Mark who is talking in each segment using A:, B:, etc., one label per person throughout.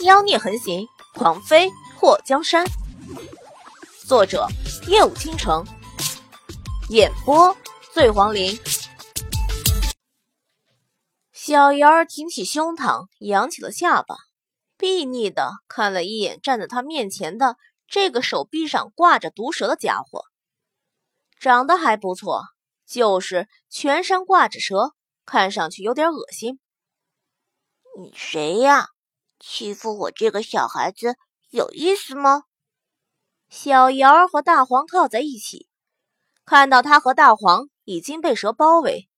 A: 妖孽横行，狂妃破江山。作者：夜舞倾城，演播：醉黄林。小瑶儿挺起胸膛，扬起了下巴，睥睨的看了一眼站在他面前的这个手臂上挂着毒蛇的家伙，长得还不错，就是全身挂着蛇，看上去有点恶心。
B: 你谁呀？欺负我这个小孩子有意思吗？
A: 小瑶儿和大黄靠在一起，看到他和大黄已经被蛇包围，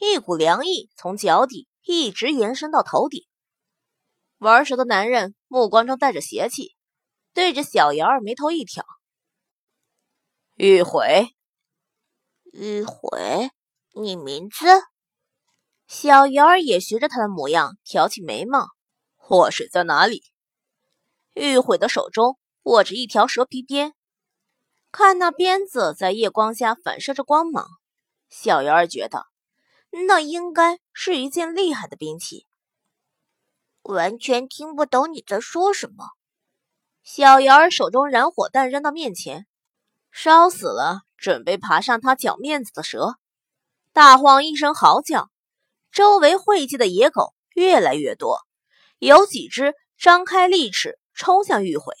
A: 一股凉意从脚底一直延伸到头顶。玩蛇的男人目光中带着邪气，对着小瑶儿眉头一挑：“
C: 玉悔，
B: 玉悔，你名字？”
A: 小瑶儿也学着他的模样挑起眉毛。
C: 祸水在哪里？
A: 玉悔的手中握着一条蛇皮鞭，看那鞭子在夜光下反射着光芒，小鱼儿觉得那应该是一件厉害的兵器。
B: 完全听不懂你在说什么。
A: 小鱼儿手中燃火弹扔到面前，烧死了准备爬上他脚面子的蛇。大黄一声嚎叫，周围汇集的野狗越来越多。有几只张开利齿冲向玉悔，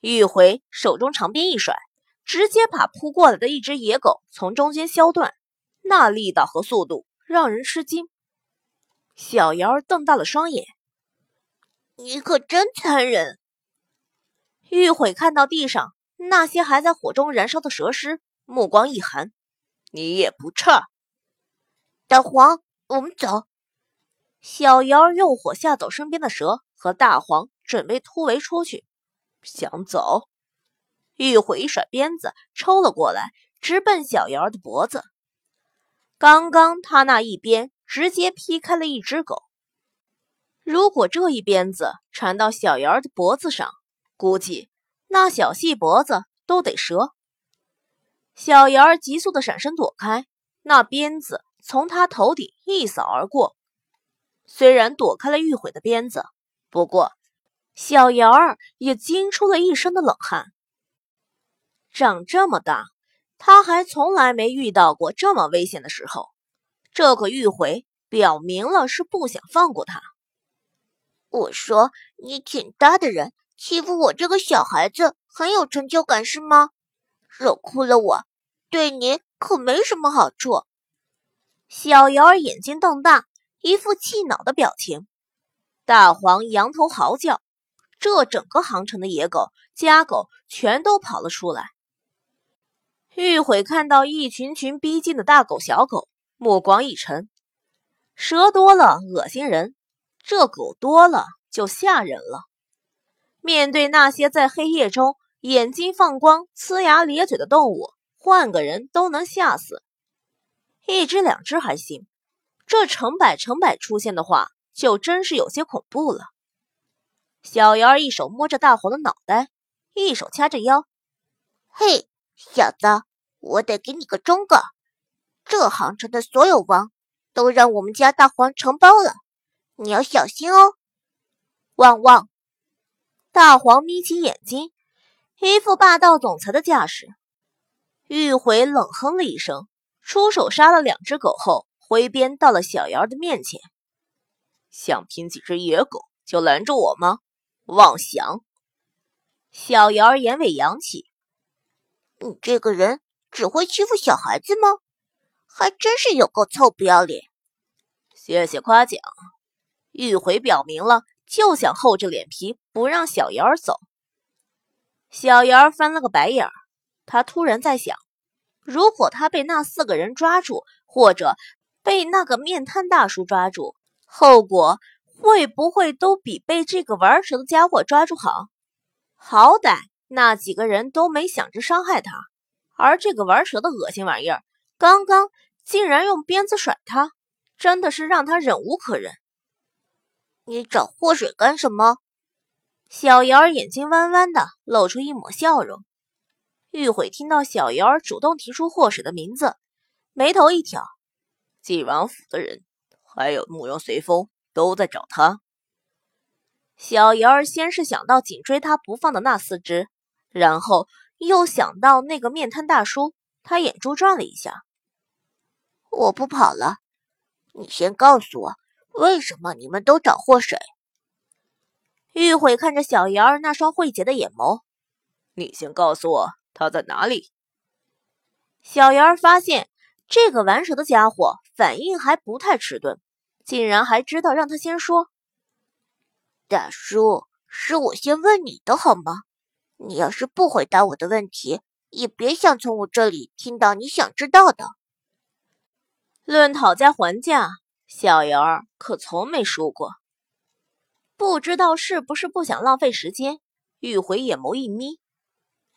A: 玉悔手中长鞭一甩，直接把扑过来的一只野狗从中间削断，那力道和速度让人吃惊。小瑶儿瞪大了双眼：“
B: 你可真残忍！”
A: 玉悔看到地上那些还在火中燃烧的蛇尸，目光一寒：“
C: 你也不差。”
B: 大黄，我们走。
A: 小瑶用火吓走身边的蛇和大黄，准备突围出去。
C: 想走？
A: 玉悔一甩鞭子抽了过来，直奔小瑶的脖子。刚刚他那一鞭直接劈开了一只狗，如果这一鞭子缠到小瑶的脖子上，估计那小细脖子都得折。小瑶急速的闪身躲开，那鞭子从他头顶一扫而过。虽然躲开了玉悔的鞭子，不过小瑶儿也惊出了一身的冷汗。长这么大，他还从来没遇到过这么危险的时候。这个玉悔表明了是不想放过他。
B: 我说你挺大的人，欺负我这个小孩子很有成就感是吗？惹哭了我，对你可没什么好处。
A: 小瑶儿眼睛瞪大。一副气恼的表情，大黄仰头嚎叫，这整个航城的野狗、家狗全都跑了出来。玉悔看到一群群逼近的大狗、小狗，目光一沉。蛇多了恶心人，这狗多了就吓人了。面对那些在黑夜中眼睛放光、呲牙咧嘴的动物，换个人都能吓死。一只两只还行。这成百成百出现的话，就真是有些恐怖了。小瑶儿一手摸着大黄的脑袋，一手掐着腰。
B: 嘿，小子，我得给你个忠告：这杭城的所有王都让我们家大黄承包了，你要小心哦！
A: 汪汪！大黄眯起眼睛，一副霸道总裁的架势。玉回冷哼了一声，出手杀了两只狗后。挥鞭到了小瑶的面前，
C: 想拼几只野狗就拦着我吗？妄想！
A: 小瑶眼尾扬起，
B: 你这个人只会欺负小孩子吗？还真是有够臭不要脸！
A: 谢谢夸奖。玉回表明了就想厚着脸皮不让小瑶走。小瑶翻了个白眼儿，他突然在想，如果他被那四个人抓住，或者……被那个面瘫大叔抓住，后果会不会都比被这个玩蛇的家伙抓住好？好歹那几个人都没想着伤害他，而这个玩蛇的恶心玩意儿，刚刚竟然用鞭子甩他，真的是让他忍无可忍。
B: 你找祸水干什么？
A: 小瑶儿眼睛弯弯的，露出一抹笑容。玉悔听到小瑶儿主动提出祸水的名字，眉头一挑。
C: 晋王府的人，还有慕容随风都在找他。
A: 小瑶儿先是想到紧追他不放的那四只，然后又想到那个面瘫大叔，他眼珠转了一下。
B: 我不跑了，你先告诉我，为什么你们都找祸水？
A: 玉悔看着小瑶儿那双慧洁的眼眸，
C: 你先告诉我他在哪里。
A: 小瑶儿发现这个玩蛇的家伙反应还不太迟钝，竟然还知道让他先说。
B: 大叔，是我先问你的好吗？你要是不回答我的问题，也别想从我这里听到你想知道的。
A: 论讨价还价，小瑶儿可从没输过。不知道是不是不想浪费时间，玉回眼眸一眯。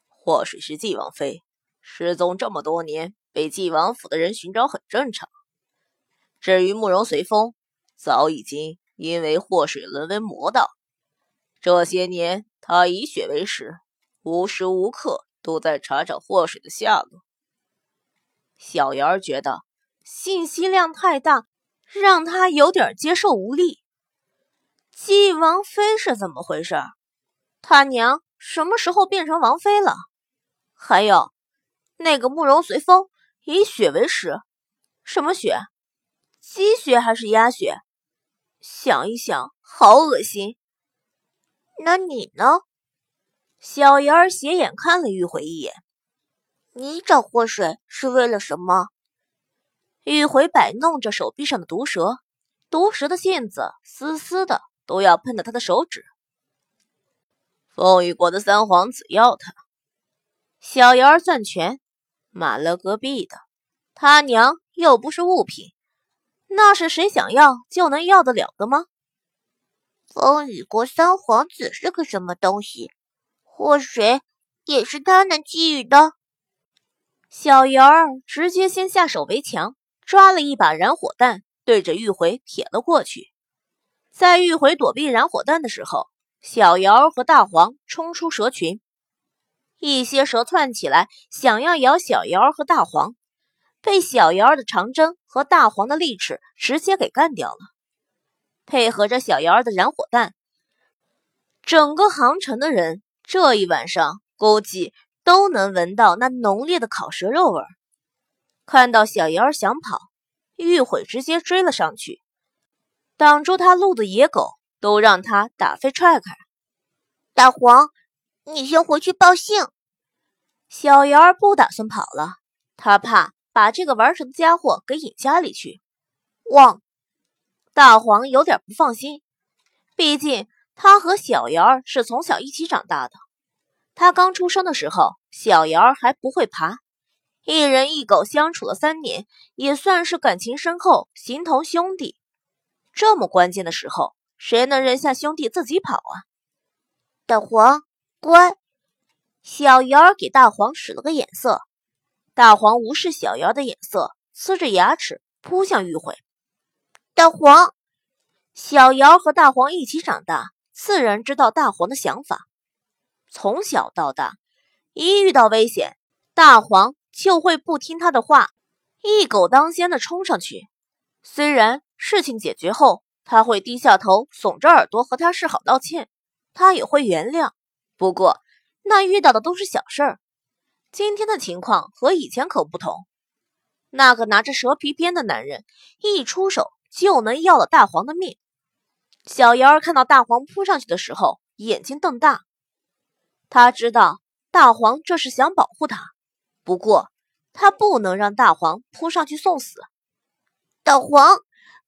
C: 或许是纪王妃，失踪这么多年，被纪王府的人寻找很正常。至于慕容随风，早已经。因为祸水沦为魔道，这些年他以血为食，无时无刻都在查找祸水的下落。
A: 小瑶儿觉得信息量太大，让他有点接受无力。纪王妃是怎么回事？他娘什么时候变成王妃了？还有那个慕容随风以血为食，什么血？鸡血还是鸭血？想一想，好恶心。
B: 那你呢？
A: 小妍儿斜眼看了玉回一眼。
B: 你找祸水是为了什么？
A: 玉回摆弄着手臂上的毒蛇，毒蛇的线子丝丝的，都要喷到他的手指。
C: 风雨国的三皇子要他。
A: 小妍儿攥拳，马了隔壁的，他娘又不是物品。那是谁想要就能要得了的吗？
B: 风雨国三皇子是个什么东西？祸水也是他能给予的？
A: 小瑶儿直接先下手为强，抓了一把燃火弹，对着玉回撇了过去。在玉回躲避燃火弹的时候，小瑶儿和大黄冲出蛇群，一些蛇窜起来，想要咬小瑶儿和大黄。被小瑶儿的长针和大黄的利齿直接给干掉了，配合着小瑶儿的燃火弹，整个航城的人这一晚上估计都能闻到那浓烈的烤蛇肉味儿。看到小瑶儿想跑，玉悔直接追了上去，挡住他路的野狗都让他打飞踹开。
B: 大黄，你先回去报信。
A: 小瑶儿不打算跑了，他怕。把这个玩蛇的家伙给引家里去。
B: 汪！
A: 大黄有点不放心，毕竟他和小瑶儿是从小一起长大的。他刚出生的时候，小瑶儿还不会爬，一人一狗相处了三年，也算是感情深厚，形同兄弟。这么关键的时候，谁能扔下兄弟自己跑啊？
B: 大黄，乖。
A: 小瑶儿给大黄使了个眼色。大黄无视小瑶的眼色，呲着牙齿扑向玉慧。
B: 大黄，
A: 小瑶和大黄一起长大，自然知道大黄的想法。从小到大，一遇到危险，大黄就会不听他的话，一狗当先的冲上去。虽然事情解决后，他会低下头，耸着耳朵和他示好道歉，他也会原谅。不过，那遇到的都是小事儿。今天的情况和以前可不同，那个拿着蛇皮鞭的男人一出手就能要了大黄的命。小瑶儿看到大黄扑上去的时候，眼睛瞪大。他知道大黄这是想保护他，不过他不能让大黄扑上去送死。
B: 大黄，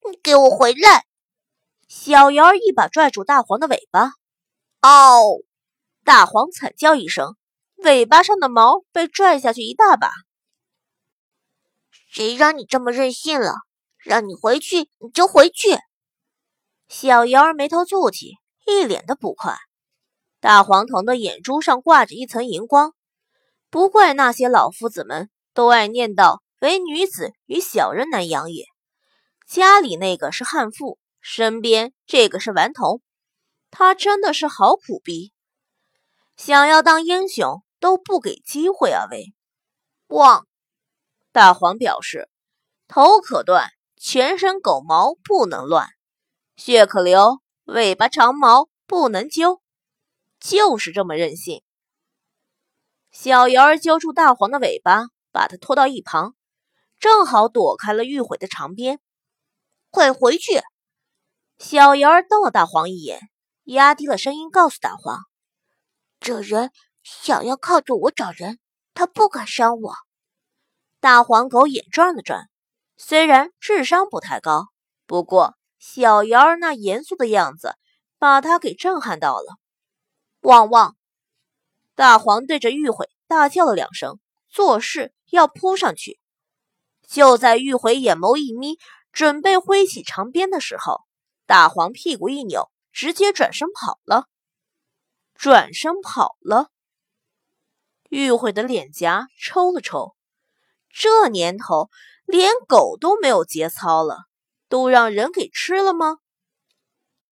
B: 你给我回来！
A: 小瑶儿一把拽住大黄的尾巴，
B: 嗷！
A: 大黄惨叫一声。尾巴上的毛被拽下去一大把。
B: 谁让你这么任性了？让你回去你就回去。
A: 小瑶儿眉头蹙起，一脸的不快。大黄藤的眼珠上挂着一层银光，不怪那些老夫子们都爱念叨：“唯女子与小人难养也。”家里那个是悍妇，身边这个是顽童，他真的是好苦逼。想要当英雄。都不给机会啊！喂，
B: 汪！
A: 大黄表示，头可断，全身狗毛不能乱，血可流，尾巴长毛不能揪，就是这么任性。小瑶儿揪住大黄的尾巴，把他拖到一旁，正好躲开了玉悔的长鞭。
B: 快回去！
A: 小瑶儿瞪了大黄一眼，压低了声音告诉大黄：“
B: 这人想要靠着我找人，他不敢伤我。”
A: 大黄狗眼转了转，虽然智商不太高，不过小瑶儿那严肃的样子把他给震撼到了。汪汪！大黄对着玉悔大叫了两声，作势要扑上去。就在玉悔眼眸一眯，准备挥起长鞭的时候，大黄屁股一扭，直接转身跑了。转身跑了。玉慧的脸颊抽了抽，这年头连狗都没有节操了，都让人给吃了吗？